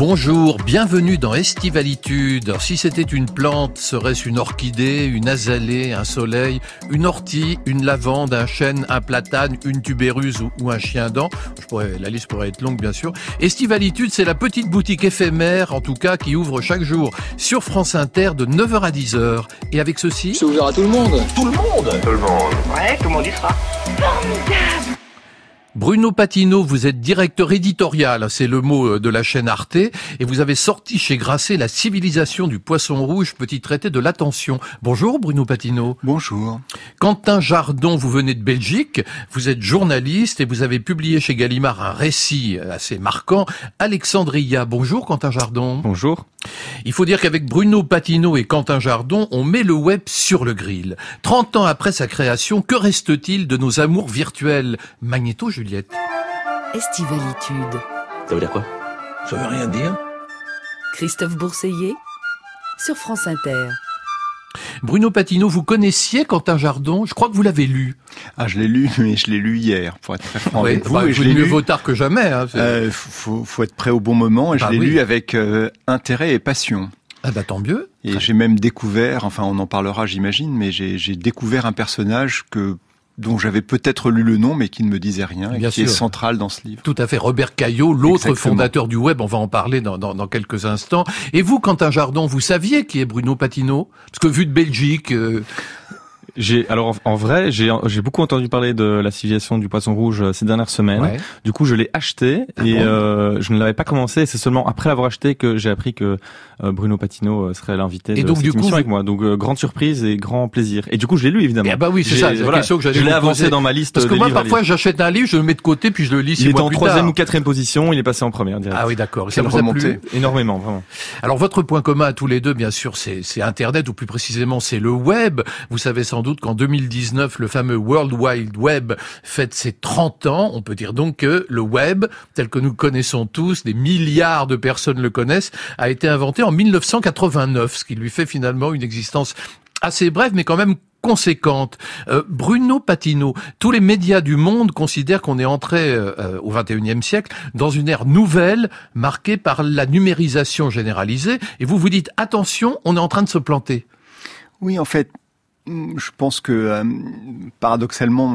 Bonjour, bienvenue dans Estivalitude. Alors, si c'était une plante, serait-ce une orchidée, une azalée, un soleil, une ortie, une lavande, un chêne, un platane, une tubéruse ou, un chien dent Je pourrais, La liste pourrait être longue, bien sûr. Estivalitude, c'est la petite boutique éphémère, en tout cas, qui ouvre chaque jour sur France Inter de 9h à 10h. Et avec ceci... C'est ouvert à tout le monde. Tout le monde Tout le monde. Ouais, tout le monde y sera. Formidable Bruno Patino, vous êtes directeur éditorial, c'est le mot euh, de la chaîne Arte, et vous avez sorti chez Grasset La civilisation du poisson rouge, petit traité de l'attention. Bonjour Bruno Patino. Bonjour. Quentin Jardon, vous venez de Belgique, vous êtes journaliste et vous avez publié chez Gallimard un récit assez marquant, Alexandria. Bonjour Quentin Jardon. Bonjour. Il faut dire qu'avec Bruno Patino et Quentin Jardon, on met le web sur le grill. 30 ans après sa création, que reste-t-il de nos amours virtuels? Magnéto Juliette. Estivalitude. Ça veut dire quoi? Ça veut rien dire. Christophe Bourseiller sur France Inter. Bruno Patino, vous connaissiez Quentin Jardon? Je crois que vous l'avez lu. Ah, je l'ai lu, mais je l'ai lu hier, pour être très franc Ouais, avec vous. bah, et je mieux l'ai lu. vaut tard que jamais. Hein, Euh, faut, faut être prêt au bon moment. Et Bah je l'ai oui. lu avec euh, intérêt et passion. Ah bah tant mieux. Et j'ai même découvert, enfin on en parlera j'imagine, mais j'ai découvert un personnage que dont j'avais peut-être lu le nom, mais qui ne me disait rien, et Bien qui est central dans ce livre. Tout à fait. Robert Caillot, l'autre fondateur du web, on va en parler dans, dans, dans quelques instants. Et vous, Quentin Jardon, vous saviez qui est Bruno Patino? Parce que vu de Belgique, euh, J'ai alors en, vrai, j'ai j'ai beaucoup entendu parler de la civilisation du poisson rouge euh, ces dernières semaines. ouais. Du coup, je l'ai acheté Ah et bon? euh, je ne l'avais pas commencé. C'est seulement après l'avoir acheté que j'ai appris que euh, Bruno Patino euh, serait l'invité Et de donc, cette du coup, émission vous- avec moi. Donc euh, grande surprise et grand plaisir. Et du coup, je l'ai lu évidemment. Eh bah oui, c'est ça, la question que Je l'ai avancé poser. dans ma liste Parce que de moi, parfois, j'achète un livre, je le mets de côté, puis je le lis Il mois en troisième ou quatrième position. Il est passé en première. direct. Ah oui, d'accord. Ça vous a plu. Énormément, vraiment. Alors votre point commun à tous les deux, bien sûr, c'est Internet, ou plus précisément, c'est le web. Vous savez sans doute qu'en 2019, le fameux World Wide Web fête ses 30 ans. On peut dire donc que le web, tel que nous connaissons tous, des milliards de personnes le connaissent, a été inventé en 1989, ce qui lui fait finalement une existence assez brève, mais quand même conséquente. Euh, Bruno Patino, tous les médias du monde considèrent qu'on est entré euh, au 21e siècle dans une ère nouvelle marquée par la numérisation généralisée et vous vous dites attention, on est en train de se planter. Oui, en fait, je pense que euh, paradoxalement,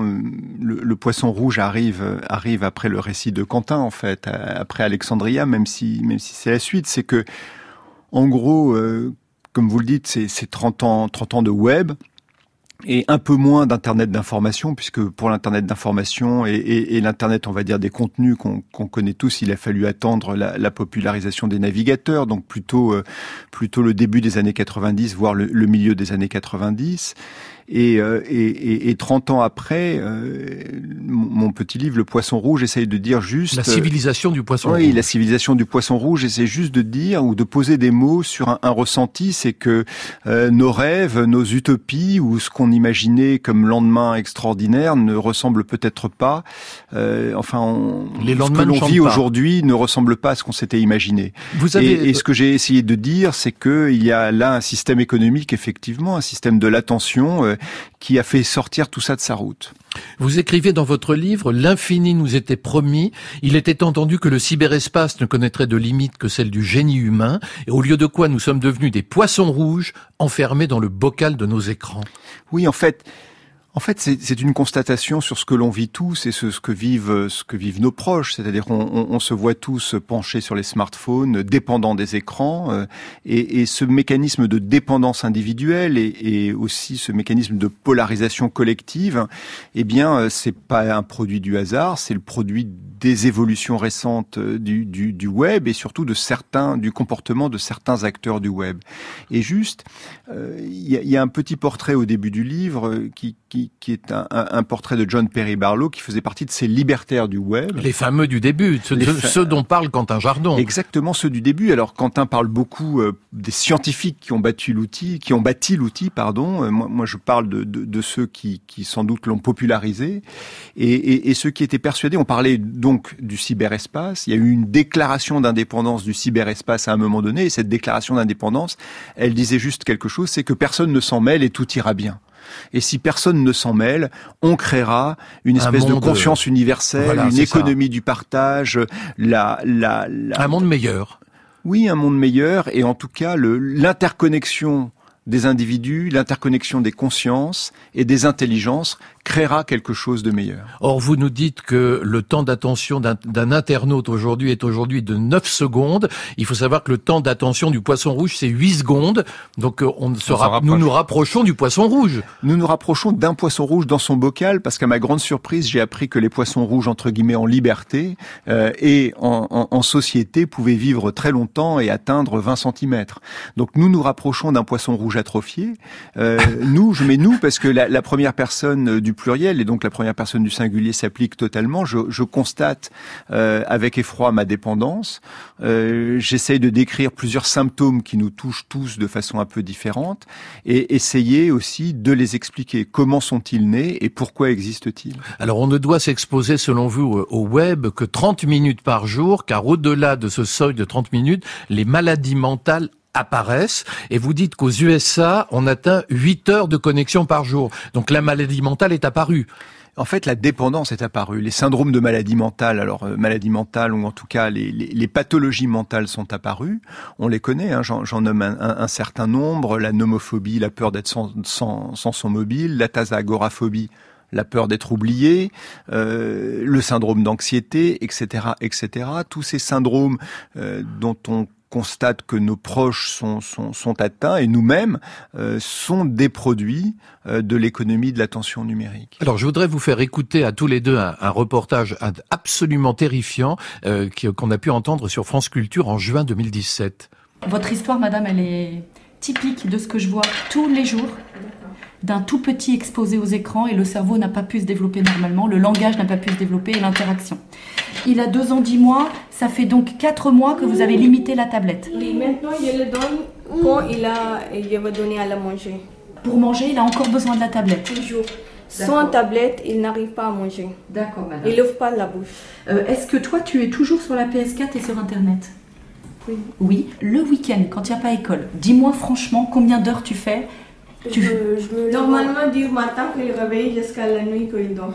le, poisson rouge arrive arrive après le récit de Quentin, en fait, euh, après Alexandria, même si c'est la suite, c'est que en gros, euh, comme vous le dites, c'est c'est 30 ans 30 ans de web et un peu moins d'internet d'information puisque pour l'internet d'information et, et, et l'internet on va dire des contenus qu'on connaît tous il a fallu attendre la, la popularisation des navigateurs donc plutôt euh, plutôt le début des années 90 voire le milieu des années 90 et, euh, et, et, et 30 ans après euh, mon, petit livre Le Poisson Rouge essaye de dire juste La civilisation du poisson oui, rouge. la civilisation du poisson rouge, c'est juste de dire ou de poser des mots sur un, un ressenti, c'est que euh, nos rêves, nos utopies ou ce qu'on imaginait comme lendemain extraordinaire ne ressemble peut-être pas. euh, enfin, on, Les ce que l'on vit aujourd'hui ne ressemble pas à ce qu'on s'était imaginé. Vous avez Et, et ce que j'ai essayé de dire, c'est que il y a là un système économique, effectivement, un système de l'attention euh, qui a fait sortir tout ça de sa route. Vous écrivez dans votre livre L'infini nous était promis. Il était entendu que le cyberespace ne connaîtrait de limite que celle du génie humain, et au lieu de quoi nous sommes devenus des poissons rouges enfermés dans le bocal de nos écrans. Oui, en fait, en fait, c'est une constatation sur ce que l'on vit tous et ce, ce que vivent ce que vivent nos proches. C'est-à-dire on, se voit tous penchés sur les smartphones, dépendants des écrans, euh, et, et ce mécanisme de dépendance individuelle et, et aussi ce mécanisme de polarisation collective, eh bien, euh, c'est pas un produit du hasard, c'est le produit des évolutions récentes euh, du, du, du web et surtout de certains du comportement de certains acteurs du web. Et juste, euh, il y, a, y a un petit portrait au début du livre euh, qui, qui, qui est un, un, un portrait de John Perry Barlow qui faisait partie de ces libertaires du web. Les fameux du début, ceux, fa- dont parle Quentin Jardon. Exactement ceux du début. Alors Quentin parle beaucoup euh, des scientifiques qui ont battu l'outil, qui ont bâti l'outil, pardon. Euh, moi, moi, je parle de, de, de ceux qui, qui sans doute l'ont popularisé et, et, et ceux qui étaient persuadés. On parlait donc du cyberespace. Il y a eu une déclaration d'indépendance du cyberespace à un moment donné. Et cette déclaration d'indépendance, elle disait juste quelque chose, c'est que personne ne s'en mêle et tout ira bien. Et si personne ne s'en mêle, on créera une Un espèce de conscience universelle, voilà, une ça. économie du partage, la, la, la, Un monde meilleur. Oui, un monde meilleur et en tout cas l'interconnexion des individus, l'interconnexion des consciences et des intelligences créera quelque chose de meilleur. Or, vous nous dites que le temps d'attention d'un internaute aujourd'hui est aujourd'hui de 9 secondes. Il faut savoir que le temps d'attention du poisson rouge, c'est 8 secondes. Donc, euh, on, sera, nous nous rapprochons du poisson rouge. Nous nous rapprochons d'un poisson rouge dans son bocal parce qu'à ma grande surprise, j'ai appris que les poissons rouges, entre guillemets, en liberté euh, et en, en, en, société pouvaient vivre très longtemps et atteindre 20 cm. Donc, nous nous rapprochons d'un poisson rouge atrophié. Euh, nous, je mets nous parce que la, la première personne du pluriel et donc la première personne du singulier s'applique totalement. Je, constate euh, avec effroi ma dépendance. Euh, J'essaye de décrire plusieurs symptômes qui nous touchent tous de façon un peu différente et essayer aussi de les expliquer. Comment sont-ils nés et pourquoi existent-ils? Alors on ne doit s'exposer selon vous au web que 30 minutes par jour car au-delà de ce seuil de 30 minutes, les maladies mentales apparaissent et vous dites qu'aux USA, on atteint 8 heures de connexion par jour. Donc la maladie mentale est apparue. En fait, la dépendance est apparue. Les syndromes de maladie mentale, alors euh, maladie mentale ou en tout cas les, les, les, pathologies mentales sont apparues. On les connaît, hein, j'en nomme un, un, un, certain nombre la nomophobie, la peur d'être sans, sans, sans, son mobile, la tasagoraphobie, la peur d'être oublié, euh, le syndrome d'anxiété, etc., etc. Tous ces syndromes euh, dont on constate que nos proches sont, sont, sont atteints et nous-mêmes euh, sont des produits euh, de l'économie de l'attention numérique. Alors je voudrais vous faire écouter à tous les deux un, un reportage absolument terrifiant euh, qu'on a pu entendre sur France Culture en juin 2017. Votre histoire, madame, elle est typique de ce que je vois tous les jours d'un tout petit exposé aux écrans et le cerveau n'a pas pu se développer normalement, le langage n'a pas pu se développer et l'interaction. Il a deux ans, dix mois, ça fait donc quatre mois que vous avez limité la tablette. Oui, maintenant je le donne quand il a, je vais donner à la manger. Pour manger, il a encore besoin de la tablette Toujours. Sans tablette, il n'arrive pas à manger. D'accord, madame. Il n'ouvre pas la bouche. Euh, Est-ce que toi, tu es toujours sur la PS4 et sur Internet? Oui. Oui. Le week-end, quand il n'y a pas école, dis-moi franchement combien d'heures tu fais tu... je, je me Normalement, du matin qu'il réveille jusqu'à la nuit qu'il dort.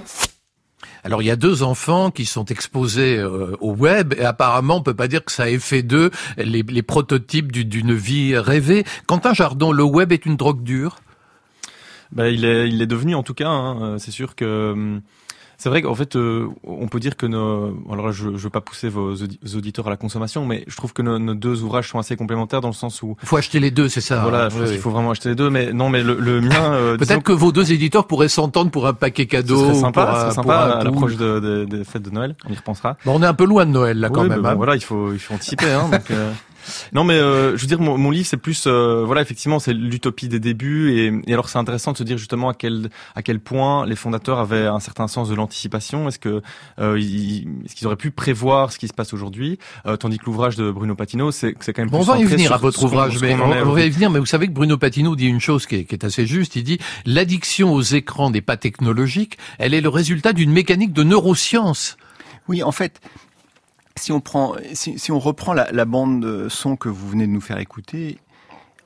Alors il y a deux enfants qui sont exposés euh, au web et apparemment on peut pas dire que ça ait fait d'eux les, les, prototypes d'une vie rêvée. Quentin Jardon, le web est une drogue dure? Ben, il est, il est devenu en tout cas. Hein, c'est sûr que hum, c'est vrai qu'en fait, euh, on peut dire que nos, alors je, je veux pas pousser vos auditeurs à la consommation, mais je trouve que nos, nos deux ouvrages sont assez complémentaires dans le sens où il faut acheter les deux, c'est ça. Voilà, je oui, pense oui. qu'il faut vraiment acheter les deux, mais non, mais le, le mien. Euh, Peut-être que vos deux éditeurs pourraient s'entendre pour un paquet cadeau. Ce serait sympa, pour, un, sympa à l'approche de, de, des fêtes de Noël. On y repensera. Bon, on est un peu loin de Noël là quand oui, même. Bon, hein. Voilà, il faut il faut anticiper. Hein, donc, euh... Non, mais euh, je veux dire, mon, mon livre, c'est plus, euh, voilà, effectivement, c'est l'utopie des débuts, et, et alors c'est intéressant de se dire justement à quel à quel point les fondateurs avaient un certain sens de l'anticipation. Est-ce que euh, ils, est-ce qu'ils auraient pu prévoir ce qui se passe aujourd'hui, euh, tandis que l'ouvrage de Bruno Patino, c'est c'est quand même. Bon, plus on va y venir à votre ouvrage, mais on, on, va y venir. Mais vous savez que Bruno Patino dit une chose qui est, qui est assez juste. Il dit l'addiction aux écrans n'est pas technologique, elle est le résultat d'une mécanique de neurosciences. Oui, en fait, si on reprend la, bande son que vous venez de nous faire écouter,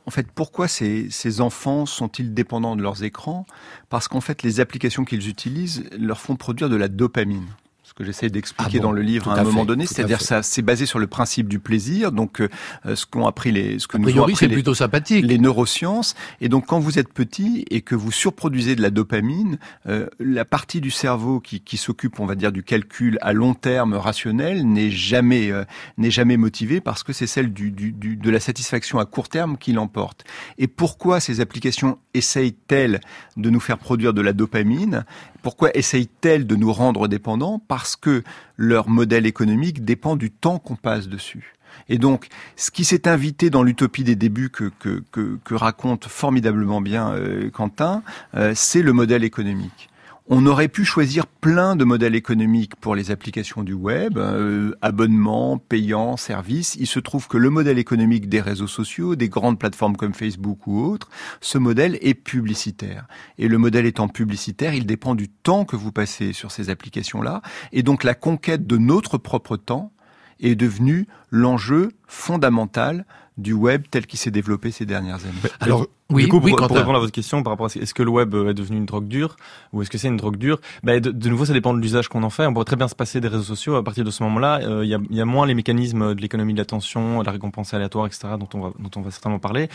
en fait, pourquoi ces enfants sont-ils dépendants de leurs écrans? Parce qu'en fait, les applications qu'ils utilisent leur font produire de la dopamine ce que j'essaie d'expliquer ah bon, dans le livre à un moment fait, donné, c'est-à-dire ça c'est basé sur le principe du plaisir, donc euh, ce qu'ont appris les ce que a nous ont appris les, plutôt sympathique. les neurosciences et donc quand vous êtes petit et que vous surproduisez de la dopamine, euh, la partie du cerveau qui, qui s'occupe, on va dire, du calcul à long terme rationnel n'est jamais euh, n'est jamais motivée parce que c'est celle du, du, du, de la satisfaction à court terme qui l'emporte. Et pourquoi ces applications essayent-elles de nous faire produire de la dopamine? Pourquoi essayent-elles de nous rendre dépendants? Parce que leur modèle économique dépend du temps qu'on passe dessus. Et donc, ce qui s'est invité dans l'utopie des débuts que, raconte formidablement bien euh, Quentin, euh, c'est le modèle économique. On aurait pu choisir plein de modèles économiques pour les applications du web, euh, abonnement, payant, service. Il se trouve que le modèle économique des réseaux sociaux, des grandes plateformes comme Facebook ou autres, ce modèle est publicitaire. Et le modèle étant publicitaire, il dépend du temps que vous passez sur ces applications-là. Et donc la conquête de notre propre temps est devenue l'enjeu fondamental du web tel qu'il s'est développé ces dernières années. Oui, du coup, pour, répondre à votre question par rapport à est-ce que le web est devenu une drogue dure ou est-ce que c'est une drogue dure? Ben, de, nouveau, ça dépend de l'usage qu'on en fait. On pourrait très bien se passer des réseaux sociaux. À partir de ce moment-là, il y, a, y, a, moins les mécanismes de l'économie de l'attention, de la récompense aléatoire, etc., dont on va, dont on va certainement parler,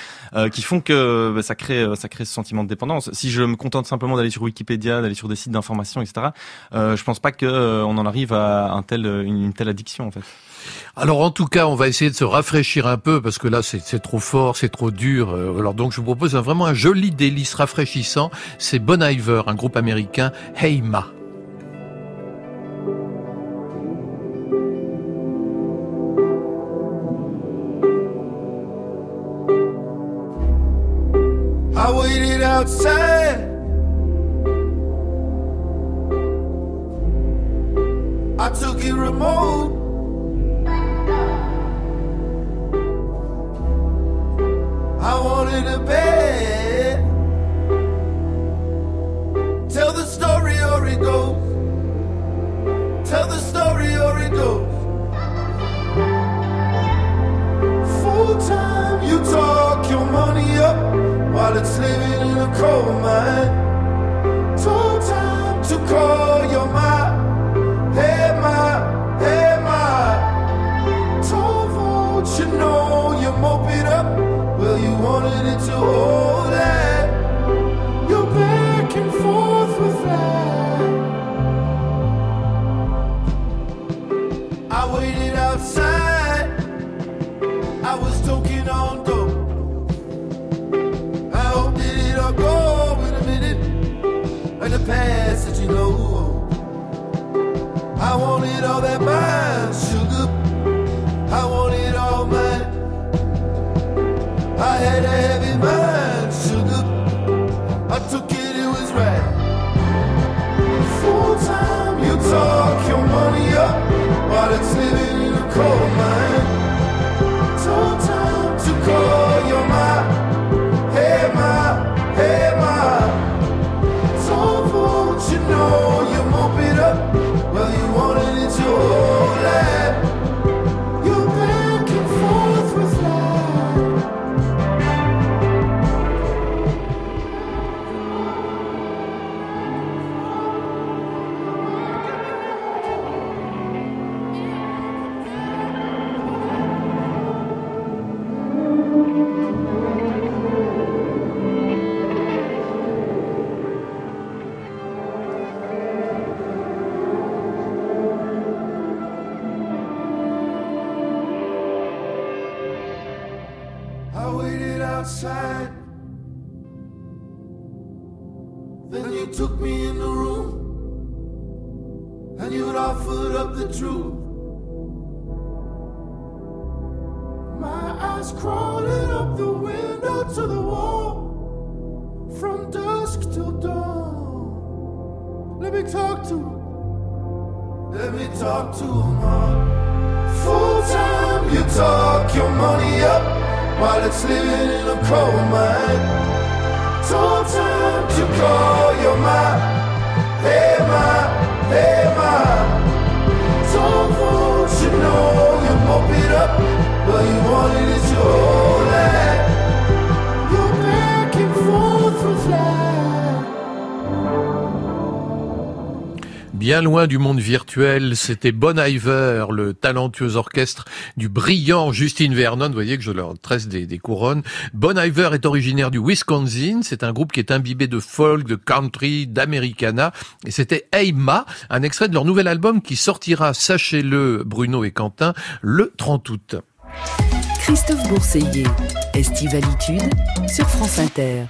qui font que ben, ça crée, ça crée ce sentiment de dépendance. Si je me contente simplement d'aller sur Wikipédia, d'aller sur des sites d'information, etc., euh, je pense pas qu'on on en arrive à un tel, une telle addiction en fait. Alors en tout cas, on va essayer de se rafraîchir un peu parce que là c'est trop fort, c'est trop dur. Euh, alors donc je vous propose vraiment un joli délice rafraîchissant. C'est Bon Iver, un groupe américain, Hey Ma. I it remote. A bed. Tell the story or it goes. Tell the story or it goes. Full time, you talk your money up while it's living in a coal mine. Full time to call your mind. Oh. Loin du monde virtuel, c'était Bon Iver, le talentueux orchestre du brillant Justin Vernon. Vous voyez que je leur tresse des, couronnes. Bon Iver est originaire du Wisconsin. C'est un groupe qui est imbibé de folk, de country, d'americana. Et c'était Eyma, un extrait de leur nouvel album qui sortira, sachez-le, Bruno et Quentin, le 30 août. Christophe Bourseiller, Estivalitude sur France Inter.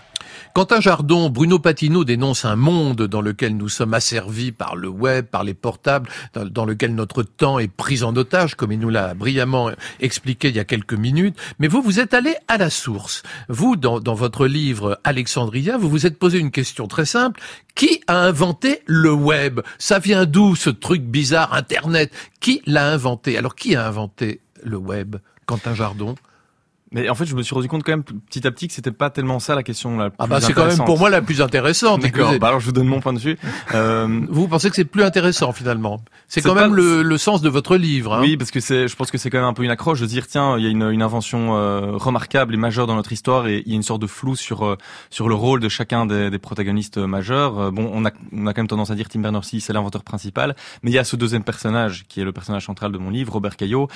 Quentin Jardon, Bruno Patino dénonce un monde dans lequel nous sommes asservis par le web, par les portables, dans, dans lequel notre temps est pris en otage, comme il nous l'a brillamment expliqué il y a quelques minutes. Mais vous, vous êtes allé à la source. Vous, dans, dans votre livre Alexandria, vous vous êtes posé une question très simple. Qui a inventé le web? Ça vient d'où ce truc bizarre, Internet? Qui l'a inventé? Alors, qui a inventé le web Quentin Jardon Mais en fait, je me suis rendu compte quand même petit à petit que c'était pas tellement ça la question la plus Ah bah c'est quand même pour moi la plus intéressante. D'accord. Bah alors je vous donne mon point de vue. Euh... Vous pensez que c'est plus intéressant finalement? C'est quand même le, le, sens de votre livre. Hein oui, parce que c'est, je pense que c'est quand même un peu une accroche de dire tiens, il y a une, une invention euh, remarquable et majeure dans notre histoire et il y a une sorte de flou sur euh, sur le rôle de chacun des, des protagonistes majeurs. Euh, bon, on a on a quand même tendance à dire Tim Berners-Lee c'est l'inventeur principal, mais il y a ce deuxième personnage qui est le personnage central de mon livre, Robert Caillot,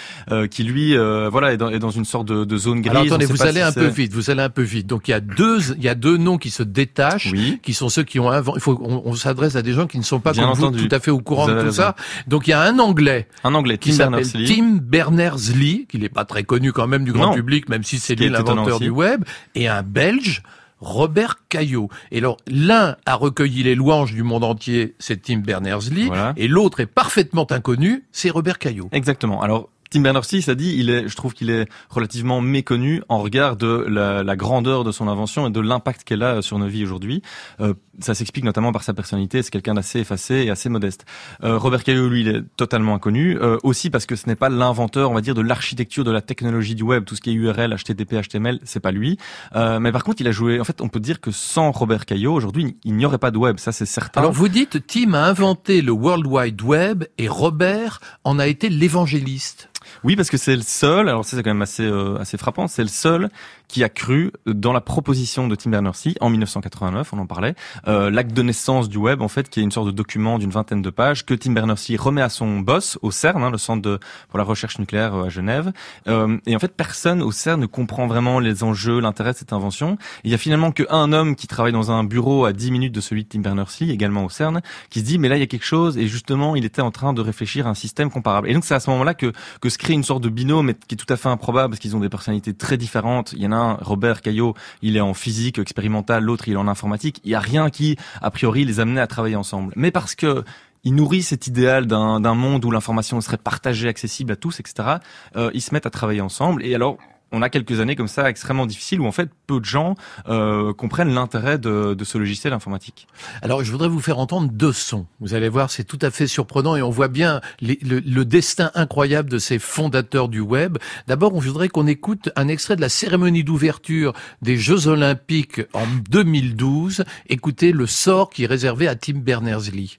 qui lui voilà est dans, est dans une sorte de, de zone grise. Alors attendez, vous allez un peu vite, vous allez un peu vite. Donc il y a deux, il y a deux noms qui se détachent, qui sont ceux qui ont inventé. Il faut, on, s'adresse à des gens qui ne sont pas comme vous, tout à fait au courant de tout ça. Donc il y a un Anglais, un Anglais, qui s'appelle Tim Berners-Lee, qui n'est pas très connu quand même du grand public, même si c'est lui l'inventeur du web, et un Belge. Robert Caillot. Et alors, l'un a recueilli les louanges du monde entier, c'est Tim Berners-Lee, et l'autre est parfaitement inconnu, c'est Robert Caillot. Exactement. Alors, Tim Berners-Lee, ça dit, il est, je trouve qu'il est relativement méconnu en regard de la, grandeur de son invention et de l'impact qu'elle a sur nos vies aujourd'hui. Euh, ça s'explique notamment par sa personnalité. C'est quelqu'un d'assez effacé et assez modeste. Euh, Robert Caillot, lui, il est totalement inconnu. Euh, aussi parce que ce n'est pas l'inventeur, on va dire, de l'architecture de la technologie du web, tout ce qui est URL, HTTP, HTML, c'est pas lui. Euh, mais par contre, il a joué. En fait, on peut dire que sans Robert Caillot, aujourd'hui, il n'y aurait pas de web. Ça, c'est certain. Alors, vous dites, Tim a inventé le World Wide Web et Robert en a été l'évangéliste. Oui, parce que c'est le seul. Alors ça, c'est quand même assez euh, assez frappant. C'est le seul qui a cru dans la proposition de Tim Berners-Lee en 1989, on en parlait, euh, l'acte de naissance du web en fait, qui est une sorte de document d'une vingtaine de pages que Tim Berners-Lee remet à son boss au CERN, hein, le centre pour la recherche nucléaire euh, à Genève. Euh, et en fait, personne au CERN ne comprend vraiment les enjeux, l'intérêt de cette invention. il y a finalement qu'un homme qui travaille dans un bureau à 10 minutes de celui de Tim Berners-Lee, également au CERN, qui se dit mais là il y a quelque chose et justement il était en train de réfléchir à un système comparable. Et donc c'est à ce moment-là que que se crée une sorte de binôme qui est tout à fait improbable parce qu'ils ont des personnalités très différentes. Il y en a Robert Caillot, il est en physique expérimentale, l'autre il est en informatique. Il y a rien qui, a priori, les amenait à travailler ensemble. Mais parce que il nourrit cet idéal d'un monde où l'information serait partagée, accessible à tous, etc. Euh, ils se mettent à travailler ensemble. Et alors, on a quelques années comme ça extrêmement difficiles où en fait peu de gens euh, comprennent l'intérêt de, ce logiciel informatique. Alors je voudrais vous faire entendre deux sons. Vous allez voir, c'est tout à fait surprenant et on voit bien le, destin incroyable de ces fondateurs du web. D'abord, on voudrait qu'on écoute un extrait de la cérémonie d'ouverture des Jeux Olympiques en 2012. Écoutez le sort qui est réservé à Tim Berners-Lee.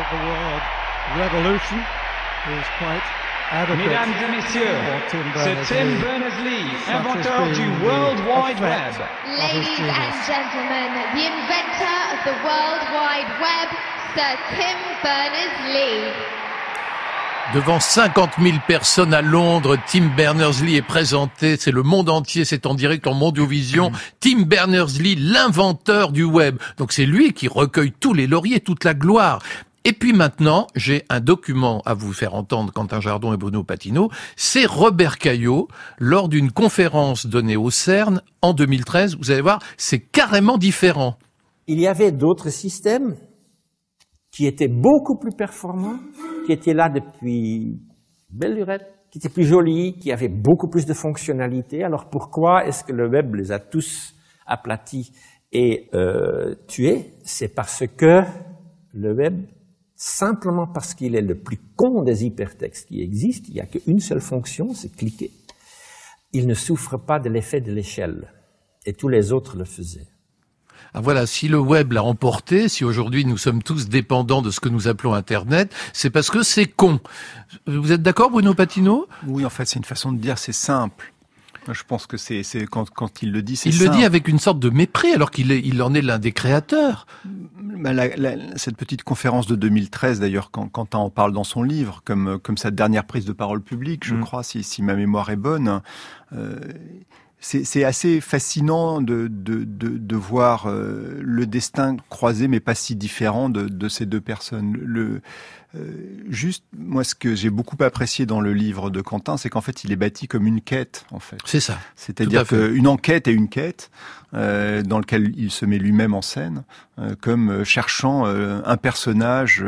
That the word revolution is quite Mesdames et messieurs, c'est Tim Berners-Lee, inventeur du World Wide Web. Ladies and gentlemen, the inventor of the World Wide Web, Sir Tim Berners-Lee. Devant 50 000 personnes à Londres, Tim Berners-Lee est présenté. C'est le monde entier, c'est en direct en Mondiovision. Tim Berners-Lee, l'inventeur du web. Donc c'est lui qui recueille tous les lauriers, toute la gloire. Et puis maintenant, j'ai un document à vous faire entendre, Quentin Jardon et Bruno Patino. C'est Robert Caillot, lors d'une conférence donnée au CERN en 2013. Vous allez voir, c'est carrément différent. Il y avait d'autres systèmes qui était beaucoup plus performant, qui était là depuis belle lurette, qui était plus joli, qui avait beaucoup plus de fonctionnalités. Alors pourquoi est-ce que le web les a tous aplatis et euh, tués? C'est parce que le web, simplement parce qu'il est le plus con des hypertextes qui existent, il n'y a qu'une seule fonction, c'est cliquer. Il ne souffre pas de l'effet de l'échelle. Et tous les autres le faisaient. Ah, voilà, si le web l'a emporté, si aujourd'hui nous sommes tous dépendants de ce que nous appelons Internet, c'est parce que c'est con. Vous êtes d'accord, Bruno Patino? Oui, en fait, c'est une façon de dire c'est simple. Je pense que c'est quand, quand il le dit, c'est Il le dit avec une sorte de mépris, alors qu'il il en est l'un des créateurs. Bah, cette petite conférence de 2013, d'ailleurs, quand Quentin en parle dans son livre, comme, comme sa dernière prise de parole publique, je mm. crois, si, si ma mémoire est bonne, euh, c'est assez fascinant de, de, de, de voir euh, le destin croisé, mais pas si différent de, de ces deux personnes. Le, euh, juste, moi, ce que j'ai beaucoup apprécié dans le livre de Quentin, c'est qu'en fait, il est bâti comme une quête, en fait. C'est ça. C'est-à-dire qu'une enquête est une quête euh, dans lequel il se met lui-même en scène, euh, comme cherchant un personnage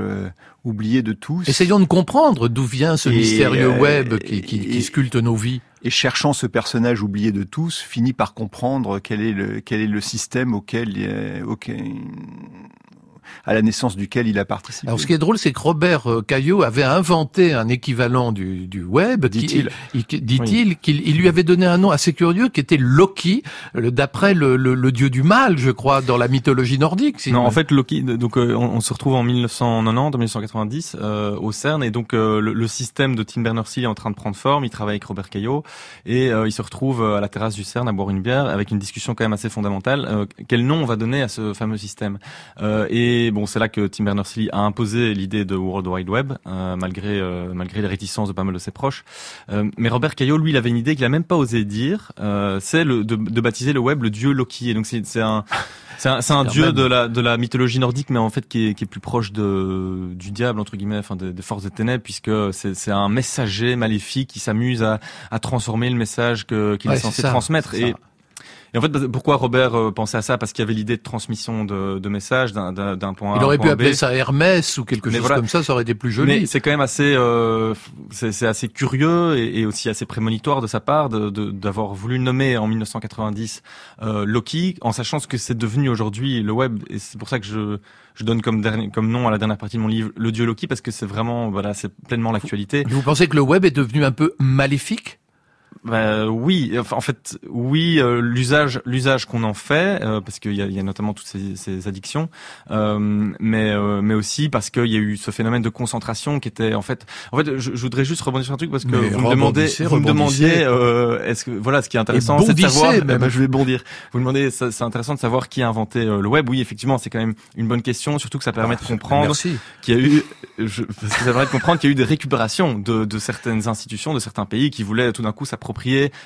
oublié de tous. Essayons de comprendre d'où vient ce mystérieux web qui, qui, qui sculpte nos vies et cherchant ce personnage oublié de tous, finit par comprendre quel est le, quel est le système auquel, auquel, à la naissance duquel il a participé. Alors ce qui est drôle, c'est que Robert euh, Caillot avait inventé un équivalent du, du web, dit-il, dit-il, qu'il lui avait donné un nom assez curieux qui était Loki, d'après le, le, le, dieu du mal, je crois, dans la mythologie nordique. non, en fait, Loki, donc on, on, se retrouve en 1990, 1990 euh, au CERN, et donc le, le, système de Tim Berners-Lee est en train de prendre forme. Il travaille avec Robert Caillot et il se retrouve à la terrasse du CERN à boire une bière avec une discussion quand même assez fondamentale. quel nom on va donner à ce fameux système? Et bon, c'est là que Tim Berners-Lee a imposé l'idée de World Wide Web, euh, malgré euh, malgré les réticences de pas mal de ses proches. Euh, mais Robert Caillot, lui, il avait une idée qu'il a même pas osé dire, c'est de, de, baptiser le web le dieu Loki. Et donc c'est un c'est un, un dieu de la de la mythologie nordique, mais en fait qui est, qui est plus proche de du diable entre guillemets, enfin des, des forces des ténèbres, puisque c'est c'est un messager maléfique qui s'amuse à, à transformer le message que qu'il est censé transmettre. Et et en fait, pourquoi Robert euh, pensait à ça? Parce qu'il y avait l'idée de transmission de, de messages d'un point A. Il aurait pu appeler ça Hermès ou quelque chose comme ça, ça aurait été plus joli. Mais c'est quand même assez, euh, c'est assez curieux et, et, aussi assez prémonitoire de sa part d'avoir de, voulu nommer en 1990 euh, Loki, en sachant ce que c'est devenu aujourd'hui le web. Et c'est pour ça que je je donne comme dernier, comme nom à la dernière partie de mon livre le dieu Loki parce que c'est vraiment voilà c'est pleinement l'actualité. Vous pensez que le web est devenu un peu maléfique? Bah, oui, en fait, oui, euh, l'usage, l'usage qu'on en fait, euh, parce qu'il y a, y a, notamment toutes ces, ces addictions, euh, mais euh, mais aussi parce qu'il y a eu ce phénomène de concentration qui était en fait, en fait, je, je voudrais juste rebondir sur un truc parce que vous me demandez, vous me demandiez, est-ce que voilà, ce qui est intéressant, c'est de savoir, eh ben, je vais bondir. Vous me demandez, c'est intéressant de savoir qui a inventé le web. Oui, effectivement, c'est quand même une bonne question, surtout que ça permet de comprendre qu'il y a eu, je, parce que ça permet de comprendre qu'il y a eu des récupérations de, de certaines institutions, de certains pays qui voulaient tout d'un coup s'approprier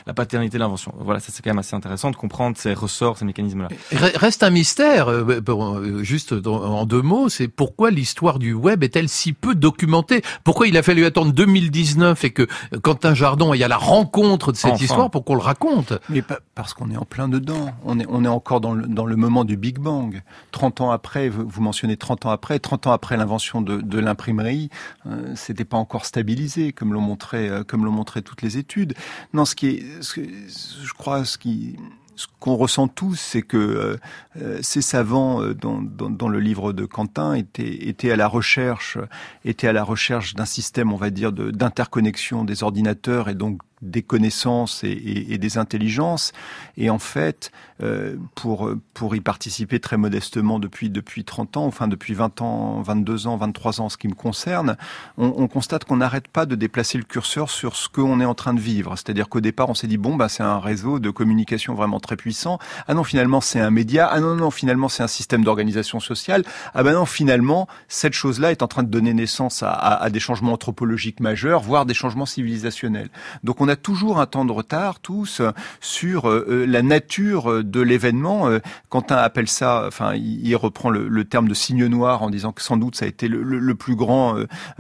la paternité de l'invention. Voilà, ça c'est quand même assez intéressant de comprendre ces ressorts, ces mécanismes-là. Reste un mystère, euh, euh, juste en deux mots, c'est pourquoi l'histoire du web est-elle si peu documentée? Pourquoi il a fallu attendre 2019 et que Quentin Jardon y a la rencontre de cette histoire pour qu'on le raconte? Mais parce qu'on est en plein dedans. On est, on est encore dans le, dans le moment du Big Bang. 30 ans après, vous mentionnez 30 ans après, 30 ans après l'invention de, de l'imprimerie, euh, c'était pas encore stabilisé comme l'ont montré, comme l'ont montré toutes les études. Non, ce qui est, je crois, ce ce qu'on ressent tous, c'est que euh, euh, ces savants euh, dans, le livre de Quentin étaient, à la recherche, à la recherche d'un système, on va dire, d'interconnexion des ordinateurs et donc des connaissances et, et, des intelligences. Et en fait, pour, pour y participer très modestement depuis, depuis 30 ans, enfin depuis 20 ans, 22 ans, 23 ans, ce qui me concerne, on, on constate qu'on n'arrête pas de déplacer le curseur sur ce qu'on est en train de vivre. C'est-à-dire qu'au départ, on s'est dit, bon, bah, c'est un réseau de communication vraiment très puissant. Ah non, finalement, c'est un média. Ah non, non, finalement, c'est un système d'organisation sociale. Ah ben non, finalement, cette chose-là est en train de donner naissance à, à, à des changements anthropologiques majeurs, voire des changements civilisationnels. Donc on a toujours un temps de retard, tous, sur euh, euh, la nature de l'événement. Euh, Quentin appelle ça, enfin, il, reprend le, terme de signe noir en disant que sans doute ça a été le, plus grand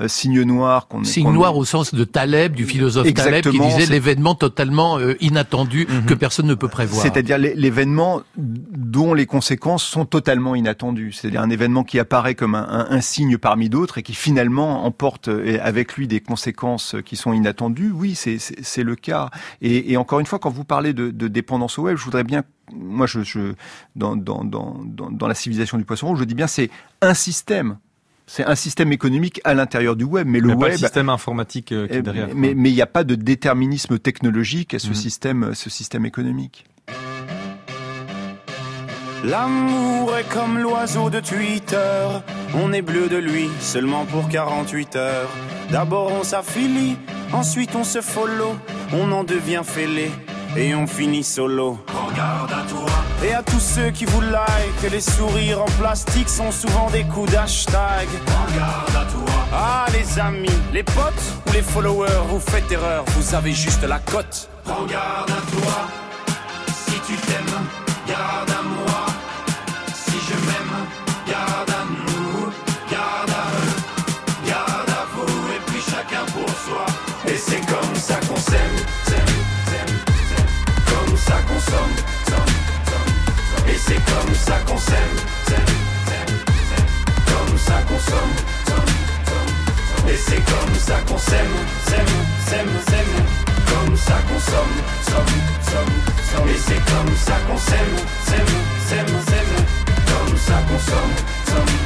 signe noir qu'on Signe noir au sens de Taleb, du philosophe Taleb, qui disait l'événement totalement inattendu mhm. que personne ne peut prévoir. C'est-à-dire l'événement dont les conséquences sont totalement inattendues. C'est-à-dire un événement qui apparaît comme un, un signe parmi d'autres et qui finalement emporte avec lui des conséquences qui sont inattendues. Oui, c'est c'est le cas. Et, et, encore une fois, quand vous parlez de, de, dépendance au web, je voudrais bien, moi, je, je dans, dans, dans, dans la civilisation du poisson rouge, je dis bien, c'est un système c'est un système économique à l'intérieur du web, mais le web, pas le système informatique euh, qui est derrière. Mais il n'y a pas de déterminisme technologique à ce mhm. système, ce système économique. L'amour est comme l'oiseau de Twitter, on est bleu de lui seulement pour 48 heures. D'abord on s'affilie, ensuite on se follow, on en devient fêlé et on finit solo. Regarde à toi. Et à tous ceux qui vous like, les sourires en plastique sont souvent des coups d'hashtag. Regarde à toi. Ah les amis, les potes ou les followers, vous faites erreur, vous avez juste la cote. Regarde à toi, qu'on s'aime, comme ça qu'on somme, et c'est comme ça qu'on s'aime, s'aime, s'aime, s'aime, comme ça qu'on somme, somme, somme, somme, et c'est comme ça qu'on s'aime, s'aime, s'aime, s'aime, comme ça qu'on somme, somme,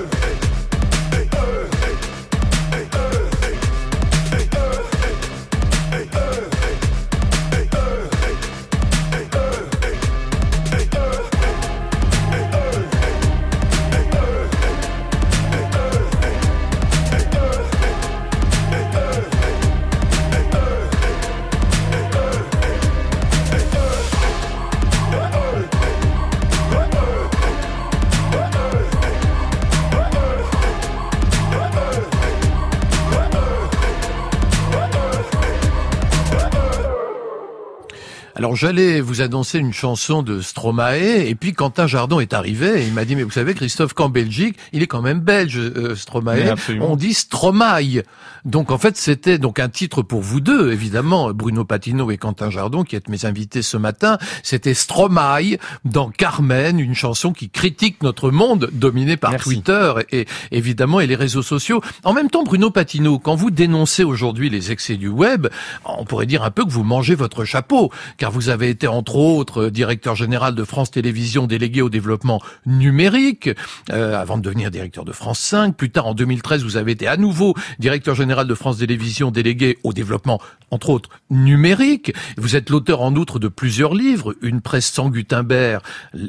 Alors j'allais vous annoncer une chanson de Stromae et puis Quentin Jardon est arrivé et il m'a dit mais vous savez Christophe qu'en Belgique il est quand même belge euh, Stromae. On dit Stromae. Donc en fait c'était donc un titre pour vous deux évidemment Bruno Patino et Quentin Jardon qui êtes mes invités ce matin. C'était Stromae dans Carmen une chanson qui critique notre monde dominé par Merci. Twitter et évidemment et les réseaux sociaux. En même temps Bruno Patino quand vous dénoncez aujourd'hui les excès du web on pourrait dire un peu que vous mangez votre chapeau car vous avez été entre autres directeur général de France Télévisions délégué au développement numérique, euh, avant de devenir directeur de France 5. Plus tard, en 2013, vous avez été à nouveau directeur général de France Télévisions délégué au développement, entre autres, numérique. Vous êtes l'auteur en outre de plusieurs livres, Une presse sans Gutenberg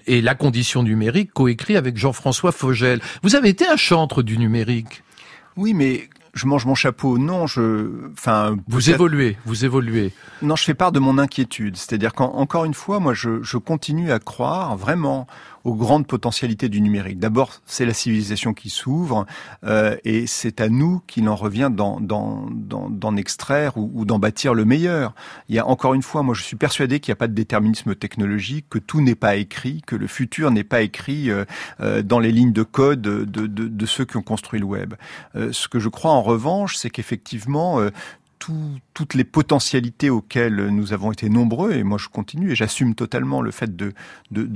et La condition numérique, coécrit avec Jean-François Fogel. Vous avez été un chantre du numérique. Oui, mais je mange mon chapeau. Non, je, enfin, Vous évoluez, vous évoluez. Non, je fais part de mon inquiétude. C'est-à-dire qu'encore une fois, moi, je, je continue à croire vraiment aux grandes potentialités du numérique. D'abord, c'est la civilisation qui s'ouvre, euh, et c'est à nous qu'il en revient d'en, extraire ou, ou d'en bâtir le meilleur. Il y a encore une fois, moi, je suis persuadé qu'il n'y a pas de déterminisme technologique, que tout n'est pas écrit, que le futur n'est pas écrit euh, euh, dans les lignes de code de, de, de ceux qui ont construit le web. Euh, ce que je crois en revanche, c'est qu'effectivement, euh, tout- toutes les potentialités auxquelles nous avons été nombreux, et moi je continue et j'assume totalement le fait de,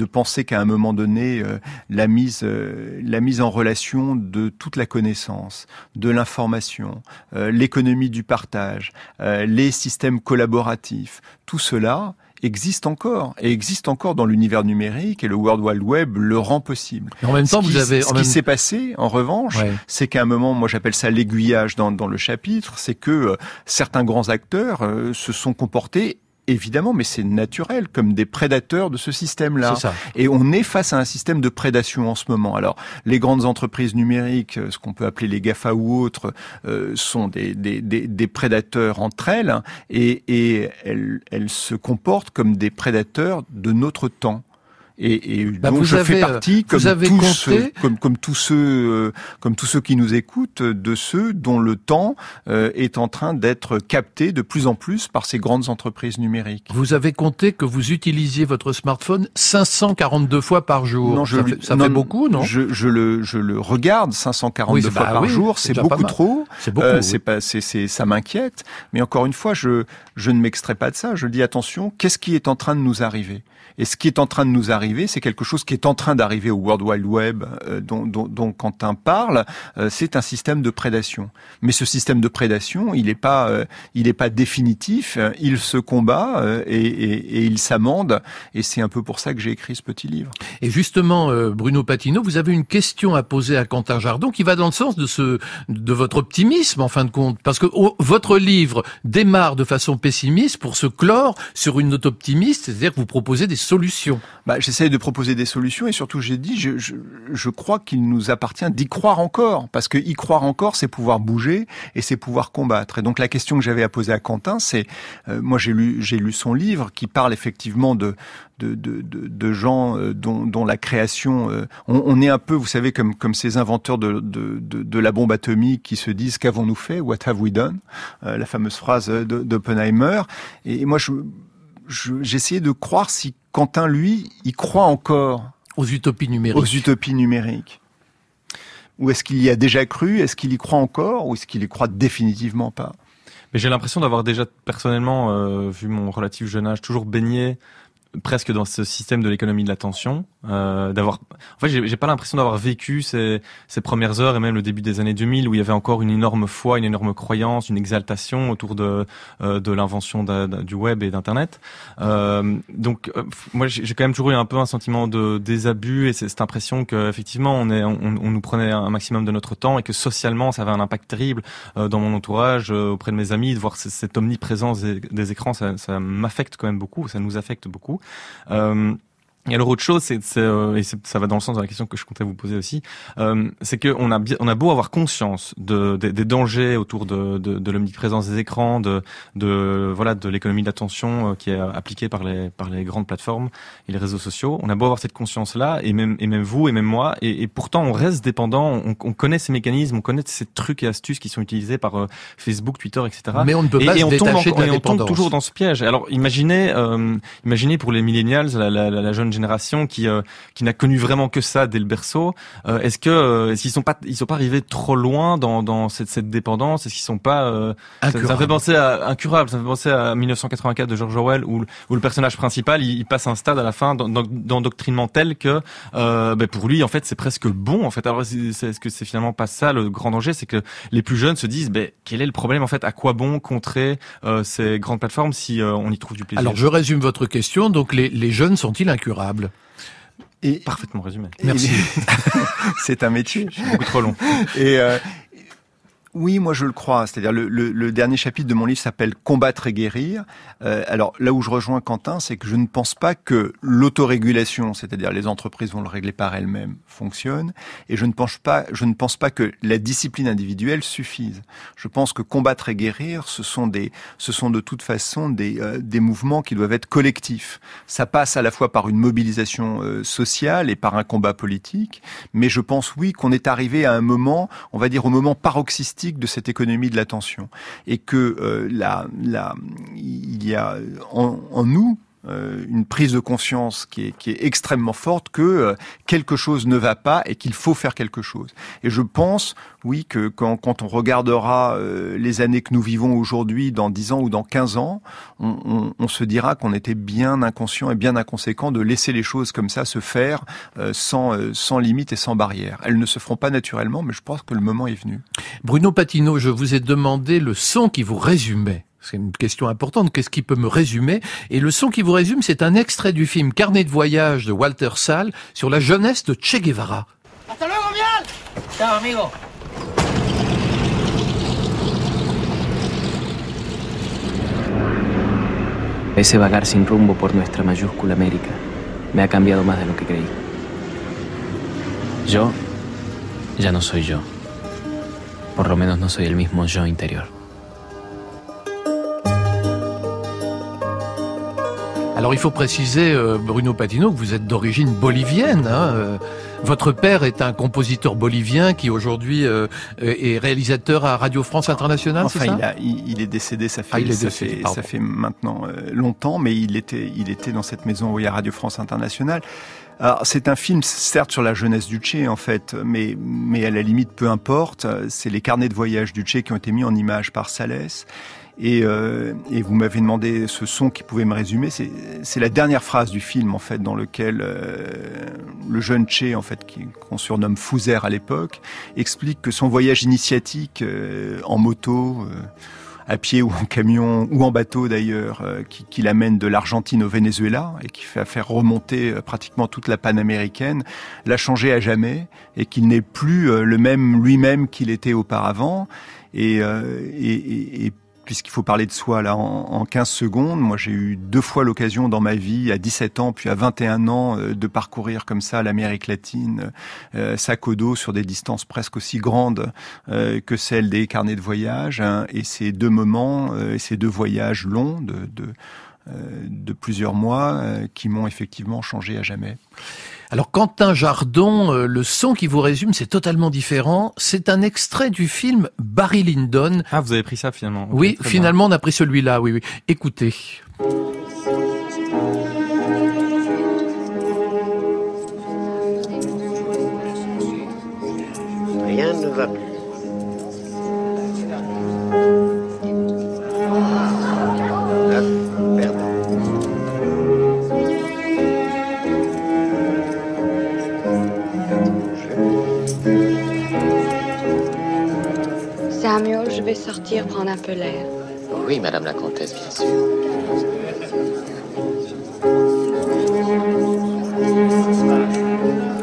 penser qu'à un moment donné, euh, la, mise, euh, la mise en relation de toute la connaissance, de l'information, euh, l'économie du partage, les systèmes collaboratifs, tout cela existe encore et existe encore dans l'univers numérique et le World Wide Web le rend possible. Mais en même temps, ce qui, vous avez... ce qui s'est passé, en revanche, Ouais. c'est qu'à un moment, moi j'appelle ça l'aiguillage dans, dans le chapitre, c'est que euh, certains grands acteurs euh, se sont comportés évidemment, mais c'est naturel, comme des prédateurs de ce système-là. Et on est face à un système de prédation en ce moment. Alors, les grandes entreprises numériques, euh, ce qu'on peut appeler les GAFA ou autres, euh, sont des, des, des, des prédateurs entre elles, hein, et, et elles, elles se comportent comme des prédateurs de notre temps. Et, et Bah, dont je avez, fais euh, partie, comme vous avez tous, compté- ceux- comme, comme tous ceux, euh, comme tous ceux qui nous écoutent, de ceux dont le temps euh, est en train d'être capté de plus en plus par ces grandes entreprises numériques. Vous avez compté que vous utilisiez votre smartphone 542 fois par jour. Non, je ça fait, ça non, fait beaucoup, non? je, je le, je le regarde 542 Oui, fois bah par oui, jour, c'est beaucoup trop. C'est beaucoup. Euh, oui. c'est pas, c'est, c'est, ça m'inquiète. Mais encore une fois, je, je ne m'extrais pas de ça. Je dis attention, qu'est-ce qui est en train de nous arriver? Et ce qui est en train de nous arriver d'arriver, c'est quelque chose qui est en train d'arriver au World Wide Web euh, dont, dont, dont, Quentin parle, euh, c'est un système de prédation. Mais ce système de prédation, il n'est pas, euh, il est pas définitif, il se combat et, et, et, il s'amende, et c'est un peu pour ça que j'ai écrit ce petit livre. Et justement, Bruno Patino, vous avez une question à poser à Quentin Jardon qui va dans le sens de ce, de votre optimisme en fin de compte, parce que oh, votre livre démarre de façon pessimiste pour se clore sur une note optimiste, c'est-à-dire que vous proposez des solutions. Bah, j'essaye de proposer des solutions et surtout j'ai dit, je, je, crois qu'il nous appartient d'y croire encore, parce que y croire encore, c'est pouvoir bouger et c'est pouvoir combattre. Et donc la question que j'avais à poser à Quentin, c'est, euh, moi j'ai lu, j'ai lu son livre qui parle effectivement de de, de, de, gens euh, dont, dont, la création, euh, on, on, est un peu, vous savez, comme comme ces inventeurs de de, de, la bombe atomique qui se disent qu'avons-nous fait, what have we done, la fameuse phrase d'Oppenheimer. Et, et moi je j'essayais de croire si Quentin, lui, y croit encore. Aux utopies numériques. Aux utopies numériques. Ou est-ce qu'il y a déjà cru? Est-ce qu'il y croit encore? Ou est-ce qu'il y croit définitivement pas? Mais j'ai l'impression d'avoir déjà personnellement, euh, vu mon relatif jeune âge, toujours baigné presque dans ce système de l'économie de l'attention, euh, d'avoir. En fait, j'ai pas l'impression d'avoir vécu ces, ces premières heures et même le début des années 2000 où il y avait encore une énorme foi, une énorme croyance, une exaltation autour de euh, de l'invention du web et d'internet. Euh, donc, euh, moi, j'ai quand même toujours eu un peu un sentiment de désabus et cette impression que effectivement on est, on, on, nous prenait un maximum de notre temps et que socialement ça avait un impact terrible euh, dans mon entourage, auprès de mes amis, de voir cette omniprésence des, des écrans, ça, ça m'affecte quand même beaucoup, ça nous affecte beaucoup. Euh, et alors autre chose, c'est, euh, et ça va dans le sens de la question que je comptais vous poser aussi, euh, c'est qu'on a on a beau avoir conscience de, des dangers autour de, de, de l'omniprésence des écrans, de, de voilà de l'économie d'attention euh, qui est appliquée par les par les grandes plateformes et les réseaux sociaux. On a beau avoir cette conscience là, et même et même vous et même moi, et, et pourtant on reste dépendant. On, on, connaît ces mécanismes, on connaît ces trucs et astuces qui sont utilisés par euh, Facebook, Twitter, etc. Mais on ne peut pas et, se on détacher tombe, de la on tombe toujours dans ce piège. Alors imaginez euh, imaginez pour les millennials, la, la, la jeune génération qui euh, qui n'a connu vraiment que ça dès le berceau. Euh, est-ce que euh, est-ce qu'ils sont pas ils sont pas arrivés trop loin dans dans cette cette dépendance? Est-ce qu'ils sont pas ça, ça, fait penser à incurable. Ça fait penser à 1984 de George Orwell où où le personnage principal il, passe un stade à la fin d'endoctrinement tel que ben pour lui en fait c'est presque bon en fait. Alors est-ce que c'est finalement pas ça le grand danger, c'est que les plus jeunes se disent ben quel est le problème en fait? À quoi bon contrer ces grandes plateformes si on y trouve du plaisir? Alors je résume votre question. Donc les les jeunes sont-ils incurables? Et Parfaitement résumé. Merci. C'est un métier. Beaucoup trop long. Et, euh, oui, moi je le crois. C'est-à-dire le, le, le, dernier chapitre de mon livre s'appelle Combattre et guérir. Euh, alors là où je rejoins Quentin, c'est que je ne pense pas que l'autorégulation, c'est-à-dire les entreprises vont le régler par elles-mêmes, fonctionne. Et je ne pense pas, je ne pense pas que la discipline individuelle suffise. Je pense que combattre et guérir, ce sont des, ce sont de toute façon des, euh, des mouvements qui doivent être collectifs. Ça passe à la fois par une mobilisation euh, sociale et par un combat politique. Mais je pense oui qu'on est arrivé à un moment, on va dire au moment paroxystique de cette économie de l'attention. Et que euh, la, il y a en, nous une prise de conscience qui est, qui est extrêmement forte que euh, quelque chose ne va pas et qu'il faut faire quelque chose. Et je pense, oui, que quand, quand on regardera euh, les années que nous vivons aujourd'hui, dans 10 ans ou dans 15 ans, on, on, on se dira qu'on était bien inconscient et bien inconséquent de laisser les choses comme ça se faire sans, sans limite et sans barrière. Elles ne se feront pas naturellement, mais je pense que le moment est venu. Bruno Patino, je vous ai demandé le son qui vous résumait. C'est une question importante. Qu'est-ce qui peut me résumer? Et le son qui vous résume, c'est un extrait du film Carnet de voyage de Walter Sall sur la jeunesse de Che Guevara. Hasta luego, Mial Ciao, amigo. Ese vagar sin rumbo por nuestra mayúscula América me ha cambiado más de lo que creí. Yo ya no soy yo. Por lo menos no soy el mismo yo interior. Alors il faut préciser, euh, Bruno Patino, que vous êtes d'origine bolivienne. Hein, euh, votre père est un compositeur bolivien qui aujourd'hui euh, est réalisateur à Radio France Internationale, enfin, ça il, a, il, il, est décédé, ça fait, ah, il est ça, fait ça fait maintenant euh, longtemps, mais il était, il était dans cette maison où il y a Radio France Internationale. Alors, c'est un film, certes, sur la jeunesse du Tché, en fait, mais, mais à la limite, peu importe. C'est les carnets de voyage du Tché qui ont été mis en image par Salès. Et, euh, et vous m'avez demandé ce son qui pouvait me résumer. C'est la dernière phrase du film, en fait, dans lequel euh, le jeune Che, en fait, qu'on surnomme Fouzer à l'époque, explique que son voyage initiatique euh, en moto, euh, à pied ou en camion ou en bateau d'ailleurs, euh, qui, qui l'amène de l'Argentine au Venezuela et qui fait faire remonter pratiquement toute la panaméricaine, l'a changé à jamais et qu'il n'est plus le même lui-même qu'il était auparavant. Et, et, et, et puisqu'il faut parler de soi là en, 15 secondes. Moi, j'ai eu deux fois l'occasion dans ma vie, à 17 ans puis à 21 ans, euh, de parcourir comme ça l'Amérique latine, euh, sac au dos sur des distances presque aussi grandes euh, que celles des carnets de voyage. Hein. et ces deux moments, et ces deux voyages longs de, de plusieurs mois, qui m'ont effectivement changé à jamais. Alors Quentin Jardon, euh, le son qui vous résume, c'est totalement différent. C'est un extrait du film Barry Lyndon. Ah, vous avez pris ça finalement. oui, finalement on a pris celui-là, oui, oui. Écoutez. Rien ne va plus. Je vais sortir prendre un peu l'air. Oui, Madame la Comtesse, bien sûr.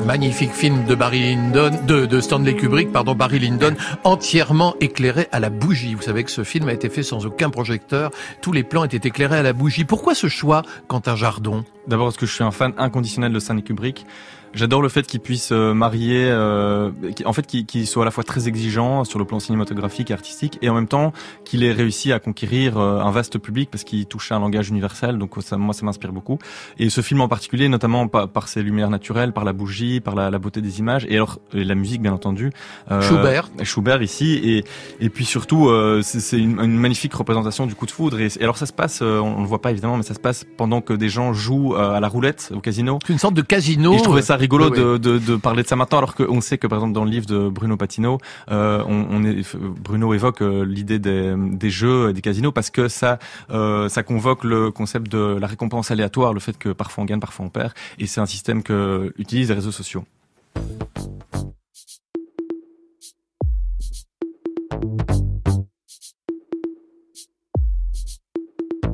Magnifique film de Barry Lyndon, de, de, Stanley Kubrick, pardon, Barry Lyndon, entièrement éclairé à la bougie. Vous savez que ce film a été fait sans aucun projecteur. Tous les plans étaient éclairés à la bougie. Pourquoi ce choix, Quentin Jardon? D'abord parce que je suis un fan inconditionnel de Stanley Kubrick. J'adore le fait qu'il puisse euh, marier, euh, en fait, qu'il soit à la fois très exigeant sur le plan cinématographique et artistique, et en même temps qu'il ait réussi à conquérir euh, un vaste public parce qu'il touchait un langage universel. Donc ça, moi, ça m'inspire beaucoup. Et ce film en particulier, notamment par, ses lumières naturelles, par la bougie, par la, beauté des images, et alors la musique, bien entendu. Euh, Schubert. Schubert ici, et et puis surtout, c'est une, une, magnifique représentation du coup de foudre. Et, alors ça se passe, on, le voit pas évidemment, mais ça se passe pendant que des gens jouent à la roulette au casino. C'est une sorte de casino. Et je trouvais ça rigolo De, de, de, parler de ça maintenant, alors qu'on sait que par exemple dans le livre de Bruno Patino, euh, on, on est, Bruno évoque euh, l'idée des, des jeux, des casinos, parce que ça, euh, ça convoque le concept de la récompense aléatoire, le fait que parfois on gagne, parfois on perd, et c'est un système que utilisent les réseaux sociaux.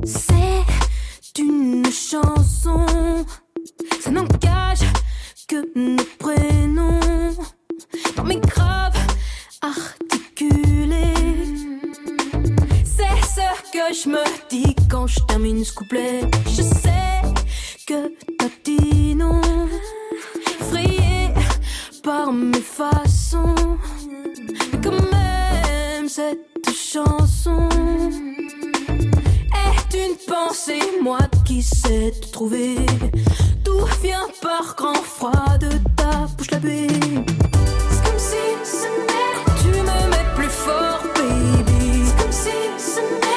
C'est une chanson, ça n'engage que nos prénoms dans mes graves articulés. C'est ce que je me dis quand je termine ce couplet. Je sais que t'as dit non, effrayé par mes façons. Mais quand même, cette chanson une pensée, moi qui sais te trouver. Tout vient par grand froid de ta bouche la baie. C'est comme si tu me mets plus fort, baby. C'est comme si tu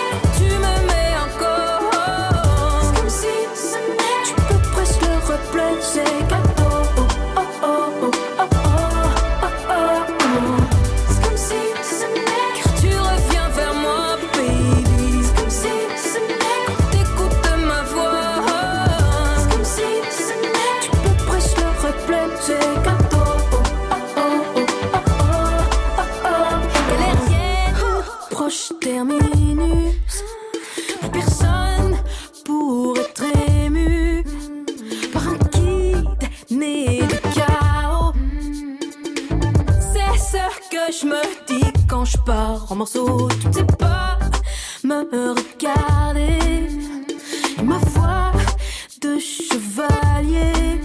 morceaux. Tu ne me regarder. Ma voix de chevalier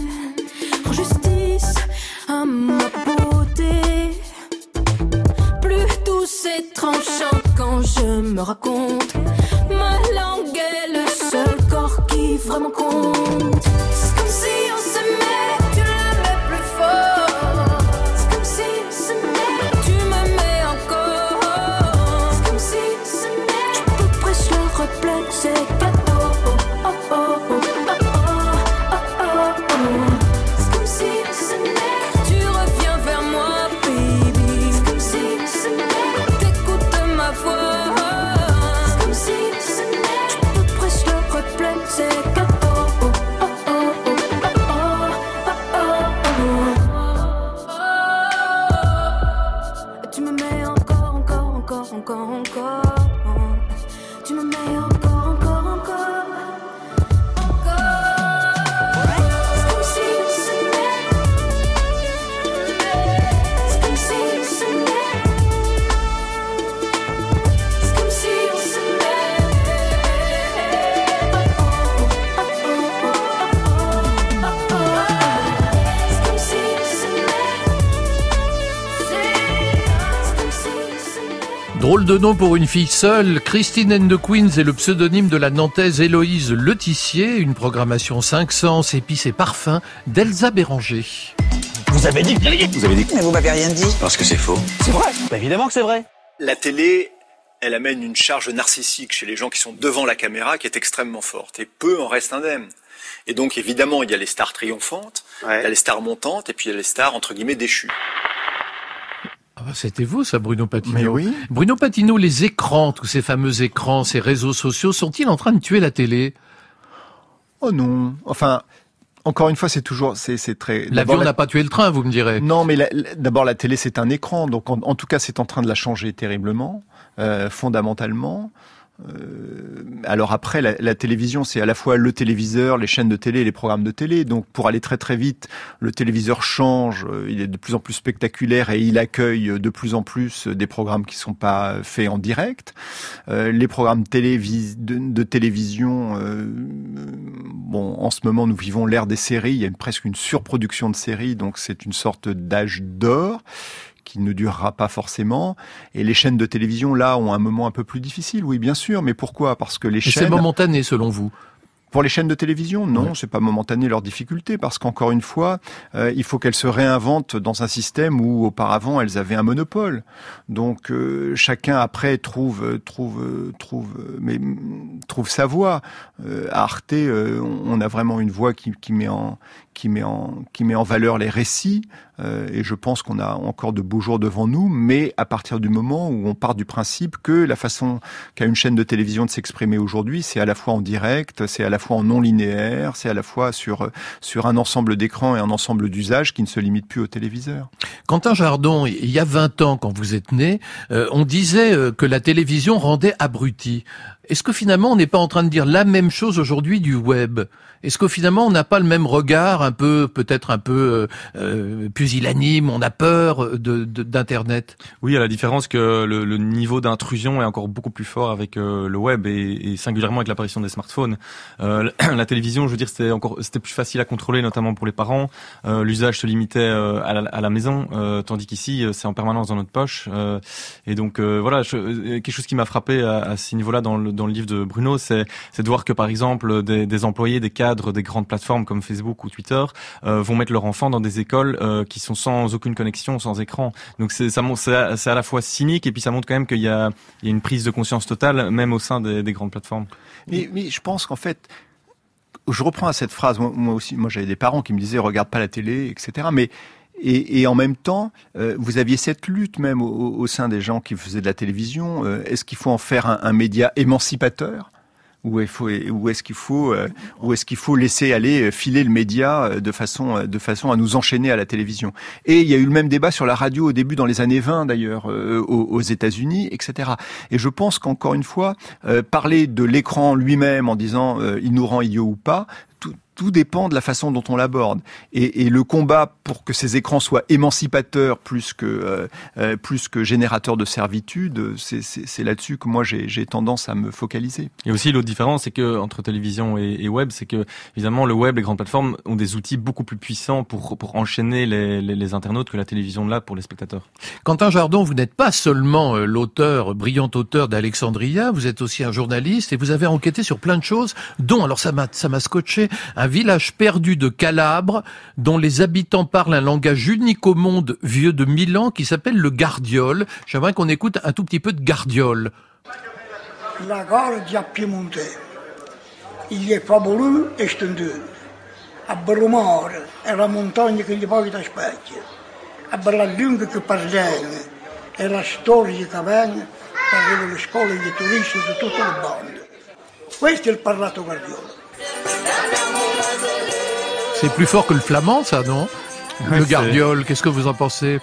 rend justice à ma beauté. Plus douce et tranchant quand je me raconte. Ma langue est le seul corps qui vraiment compte. De nom pour une fille seule, Christine and the Queens est le pseudonyme de la nantaise Héloïse Letissier, une programmation 500 épices et parfums d'Elsa Béranger. Vous avez dit que Vous avez dit Mais vous m'avez rien dit. Parce que c'est faux. C'est vrai. Bah, évidemment que c'est vrai. La télé, elle amène une charge narcissique chez les gens qui sont devant la caméra qui est extrêmement forte. Et peu en restent indemnes. Et donc, évidemment, il y a les stars triomphantes, Ouais. il y a les stars montantes, et puis il y a les stars, entre guillemets, déchues. Ah C'était vous, ça, Bruno Patino. Mais oui. Bruno Patino, les écrans, tous ces fameux écrans, ces réseaux sociaux, sont-ils en train de tuer la télé? Oh non. Enfin, encore une fois, c'est toujours, c'est, très. L'avion la- n'a pas tué le train, vous me direz. Non, mais d'abord la télé c'est un écran, donc en, en tout cas c'est en train de la changer terriblement, euh, fondamentalement. Euh, alors après, la, télévision, c'est à la fois le téléviseur, les chaînes de télé et les programmes de télé. Donc pour aller très très vite, le téléviseur change, euh, il est de plus en plus spectaculaire et il accueille de plus en plus des programmes qui sont pas faits en direct. Euh, les programmes télévis de, télévision, euh, bon, en ce moment nous vivons l'ère des séries, il y a presque une surproduction de séries, donc c'est une sorte d'âge d'or qui ne durera pas forcément. Et les chaînes de télévision, là, ont un moment un peu plus difficile, oui, bien sûr. Mais pourquoi? Parce que les Et c'est chaînes... momentané, selon vous? Pour les chaînes de télévision, non, c'est pas momentané leur difficulté, parce qu'encore une fois, euh, il faut qu'elles se réinventent dans un système où auparavant elles avaient un monopole. Donc euh, chacun après trouve trouve trouve mais trouve sa voie. Euh, à Arte, euh, on a vraiment une voix qui, qui met en qui met en qui met en valeur les récits. euh, et je pense qu'on a encore de beaux jours devant nous, mais à partir du moment où on part du principe que la façon qu'a une chaîne de télévision de s'exprimer aujourd'hui, c'est à la fois en direct, c'est à la fois en non linéaire, c'est à la fois sur sur un ensemble d'écrans et un ensemble d'usages qui ne se limitent plus au téléviseur. Quentin Jardon, il y a 20 ans, quand vous êtes né, euh, on disait euh, que la télévision rendait abruti. Est-ce que finalement on n'est pas en train de dire la même chose aujourd'hui du web? Est-ce que finalement on n'a pas le même regard, un peu peut-être un peu euh, euh, pusillanime, on a peur de- de- d'Internet? Oui, à la différence que le, le niveau d'intrusion est encore beaucoup plus fort avec euh, le web et, et singulièrement avec l'apparition des smartphones. Euh, la télévision, je veux dire, c'était encore c'était plus facile à contrôler, notamment pour les parents. Euh, L'usage se limitait euh, à, la, à la maison, euh, tandis qu'ici euh, c'est en permanence dans notre poche. Euh, et donc euh, voilà, je- euh, quelque chose qui m'a frappé à, à ce niveau-là dans le, dans le livre de Bruno, c'est de voir que par exemple des, employés, des cadres des grandes plateformes comme Facebook ou Twitter euh, vont mettre leurs enfants dans des écoles euh, qui sont sans aucune connexion, sans écran. Donc c'est à, la fois cynique et puis ça montre quand même qu'il y a, une prise de conscience totale même au sein des, des grandes plateformes. Mais, je pense qu'en fait, je reprends à cette phrase. Moi aussi, moi j'avais des parents qui me disaient regarde pas la télé, etc. Mais et, en même temps, euh, vous aviez cette lutte même au, sein des gens qui faisaient de la télévision. Euh, est-ce qu'il faut en faire un, média émancipateur ou est-ce qu'il faut, euh, ou est-ce qu'il faut laisser aller filer le média de façon, de façon à nous enchaîner à la télévision? Et il y a eu le même débat sur la radio au début dans les années 20 d'ailleurs aux, États-Unis, etc. Et je pense qu'encore une fois, parler de l'écran lui-même en disant il nous rend idiots ou pas, tout, tout dépend de la façon dont on l'aborde. Et, et le combat pour que ces écrans soient émancipateurs plus que euh, euh, plus que générateurs de servitude, c'est- c'est c'est là-dessus que moi j'ai j'ai tendance à me focaliser. Et aussi l'autre différence, c'est que entre télévision et, et web, c'est que évidemment le web, les grandes plateformes ont des outils beaucoup plus puissants pour pour enchaîner les, les, les internautes que la télévision là pour les spectateurs. Quentin Jardon, vous n'êtes pas seulement euh, l'auteur, brillant auteur d'Alexandria, vous êtes aussi un journaliste et vous avez enquêté sur plein de choses, dont, alors ça m'a, ça m'a scotché, un village perdu de Calabre, dont les habitants parlent un langage unique au monde, vieux de mille ans, qui s'appelle le gardiole. J'aimerais qu'on écoute un tout petit peu de gardiole. La Guardia Piemonte. Il est fabuleux e stenduto. A Beromore è la montagna che gli poi da specchia. A bella lingua che parliamo è la storia che viene per le scuole di turisti di tutto il mondo. Questo è il parlato guardiolo. C'est plus fort que le flamand, ça, non? Ouais, Le gardiole, qu'est-ce que vous en pensez?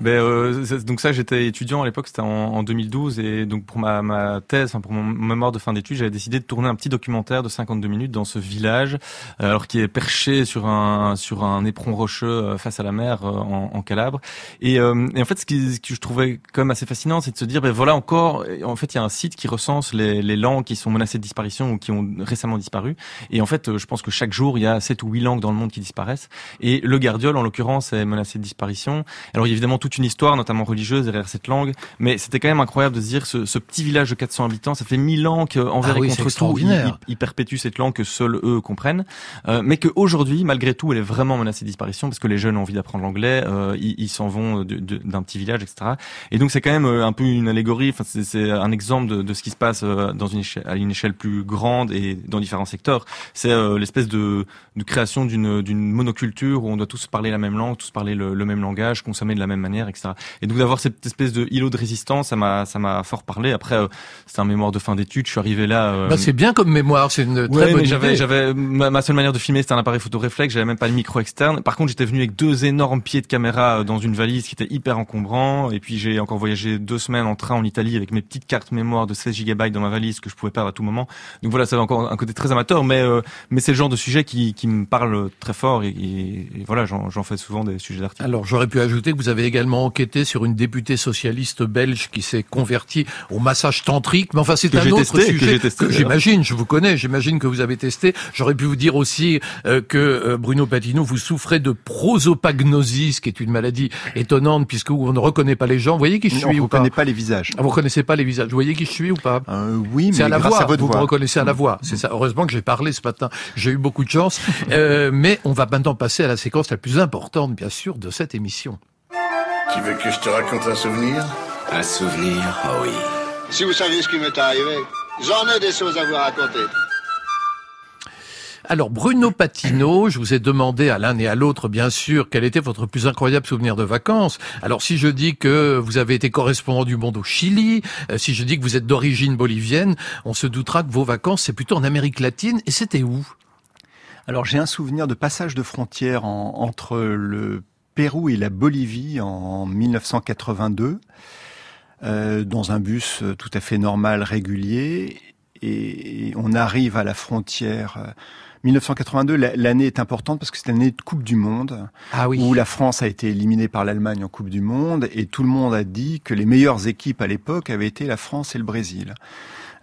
Ben euh, donc ça j'étais étudiant à l'époque c'était en, en 2012 et donc pour ma, ma thèse pour mon mémoire de fin d'études j'avais décidé de tourner un petit documentaire de 52 minutes dans ce village euh, alors qui est perché sur un sur un éperon rocheux euh, face à la mer euh, en, en Calabre. Et, euh, et en fait ce, qui, ce que je trouvais quand même assez fascinant c'est de se dire ben voilà encore en fait il y a un site qui recense les, les langues qui sont menacées de disparition ou qui ont récemment disparu. Et en fait je pense que chaque jour il y a sept ou huit langues dans le monde qui disparaissent. Et le gardiole en l'occurrence est menacé de disparition. Alors évidemment toute toute une histoire, notamment religieuse, derrière cette langue. Mais c'était quand même incroyable de se dire ce, ce petit village de 400 habitants, ça fait mille ans qu'envers Ah et contre tout, ils, ils- perpétuent cette langue que seuls eux comprennent. Euh, mais qu'aujourd'hui, malgré tout, elle est vraiment menacée de disparition parce que les jeunes ont envie d'apprendre l'anglais, euh, ils s'en vont d'un petit village, etc. Et donc c'est quand même euh, un peu une allégorie, enfin c'est- un exemple de, de ce qui se passe euh, dans une échelle, à une échelle plus grande et dans différents secteurs. C'est euh, l'espèce de, de création d'une d'une monoculture où on doit tous parler la même langue, tous parler le, le même langage, consommer de la même manière, etc. Et donc d'avoir cette espèce de îlot de résistance, ça m'a ça m'a fort parlé. Après, euh, c'est un mémoire de fin d'études. Je suis arrivé là. euh, Bah, c'est bien comme mémoire, c'est une très Ouais, bonne mais j'avais, idée. j'avais ma, ma seule manière de filmer, c'était un appareil photo réflexe. J'avais même pas de micro externe. Par contre, j'étais venu avec deux énormes pieds de caméra euh, dans une valise qui était hyper encombrant. Et puis j'ai encore voyagé deux semaines en train en Italie avec mes petites cartes mémoire de 16 gigabytes dans ma valise que je pouvais perdre à tout moment. Donc voilà, ça avait encore un côté très amateur, mais euh, mais c'est le genre de sujet qui, qui me parle très fort et, et- et voilà, j'en, j'en fais souvent des sujets d'articles. Alors j'aurais pu ajouter que vous avez également enquêté sur une députée socialiste belge qui s'est convertie au massage tantrique, mais enfin c'est un autre testé, sujet j'imagine, je vous connais, j'imagine que vous avez testé. J'aurais pu vous dire aussi euh, que euh, Bruno Patino, vous souffrez de prosopagnosie, qui est une maladie étonnante puisque on ne reconnaît pas les gens. Vous voyez qui je On suis ne ou pas reconnaît pas les visages. Ah, Vous reconnaissez pas les visages. Vous voyez qui je suis ou pas Euh, oui, mais à la grâce voix. à votre vous voix. me reconnaissez à la voix. C'est ça. Heureusement que j'ai parlé ce matin. J'ai eu beaucoup de chance. Mais on va maintenant passer à la séquence la plus importante, bien sûr, de cette émission. Tu veux que je te raconte un souvenir? Un souvenir, oh oui. Si vous saviez ce qui m'est arrivé, j'en ai des choses à vous raconter. Alors Bruno Patino, je vous ai demandé à l'un et à l'autre, bien sûr, quel était votre plus incroyable souvenir de vacances. Alors si je dis que vous avez été correspondant du monde au Chili, euh, si je dis que vous êtes d'origine bolivienne, on se doutera que vos vacances c'est plutôt en Amérique latine. Et c'était où? Alors j'ai un souvenir de passage de frontière en- entre le Pérou et la Bolivie en 1982, euh, dans un bus euh, tout à fait normal, régulier, et on arrive à la frontière. euh, 1982, la- l'année est importante parce que c'est l'année de Coupe du Monde, Ah oui. où la France a été éliminée par l'Allemagne en Coupe du Monde, et tout le monde a dit que les meilleures équipes à l'époque avaient été la France et le Brésil.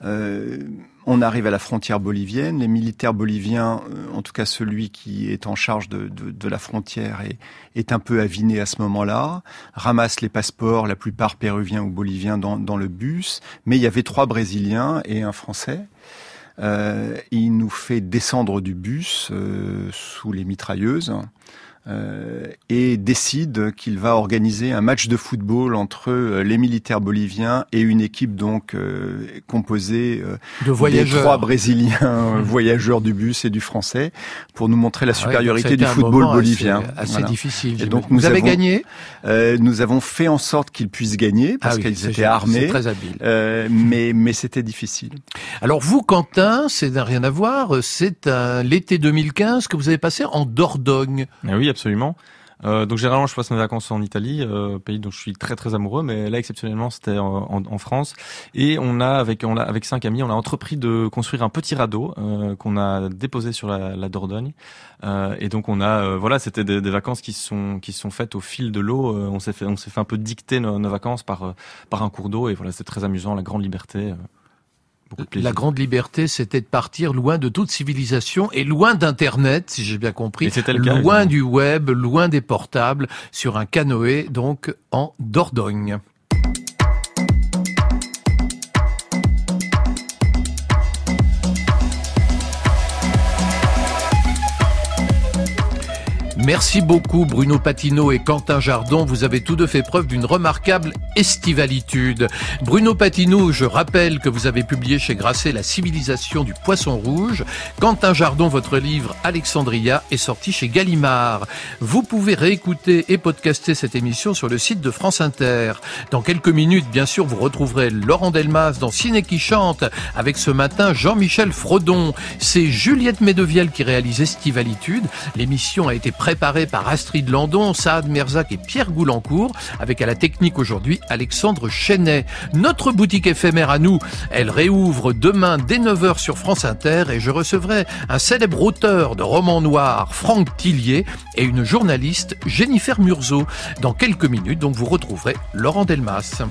Euh, on arrive à la frontière bolivienne. Les militaires boliviens, euh, en tout cas celui qui est en charge de, de- de la frontière, est, est un peu aviné à ce moment-là, ramasse les passeports, la plupart péruviens ou boliviens, dans, dans le bus. Mais il y avait trois Brésiliens et un Français. Euh, il nous fait descendre du bus euh, sous les mitrailleuses. Euh, et décide qu'il va organiser un match de football entre euh, les militaires boliviens et une équipe donc euh, composée euh, De des voyageurs. trois brésiliens voyageurs du bus et du français pour nous montrer la ouais, supériorité du football bolivien. assez- assez Voilà. difficile, Et donc nous Vous avez avons- gagné euh, Nous avons fait en sorte qu'ils puissent gagner parce Ah oui, qu'ils étaient armés. c'est très habile. Euh, mais mais c'était difficile. Alors vous, Quentin, c'est rien à voir. C'est l'été 2015 que vous avez passé en Dordogne. Ah oui, absolument. Euh, donc généralement, je passe mes vacances en Italie, euh, pays dont je suis très très amoureux, mais là exceptionnellement, c'était en, France. Et on a avec on a avec cinq amis, on a entrepris de construire un petit radeau euh, qu'on a déposé sur la, Dordogne. Et donc on a voilà, c'était des, vacances qui sont qui sont faites au fil de l'eau. On s'est fait on s'est un peu dicter nos, nos vacances par par un cours d'eau et voilà, c'est très amusant, la grande liberté. Beaucoup de plaisir. La grande liberté, c'était de partir loin de toute civilisation et loin d'Internet, si j'ai bien compris. Cas, loin du web, loin des portables, sur un canoë, donc en Dordogne. Merci beaucoup Bruno Patino et Quentin Jardon. Vous avez tous deux fait preuve d'une remarquable estivalitude. Bruno Patino, je rappelle que vous avez publié chez Grasset La civilisation du poisson rouge. Quentin Jardon, votre livre Alexandria est sorti chez Gallimard. Vous pouvez réécouter et podcaster cette émission sur le site de France Inter. Dans quelques minutes, bien sûr, vous retrouverez Laurent Delmas dans Ciné qui chante avec ce matin Jean-Michel Frodon. C'est Juliette Médevielle qui réalise Estivalitude. L'émission a été préparée par Astrid Landon, Saad Merzac et Pierre Goulancourt, avec à la technique aujourd'hui Alexandre Chenet. Notre boutique éphémère à nous, elle réouvre demain dès 9h sur France Inter et je recevrai un célèbre auteur de romans noirs, Franck Tillier, et une journaliste, Jennifer Murzo. Dans quelques minutes, donc vous retrouverez Laurent Delmas.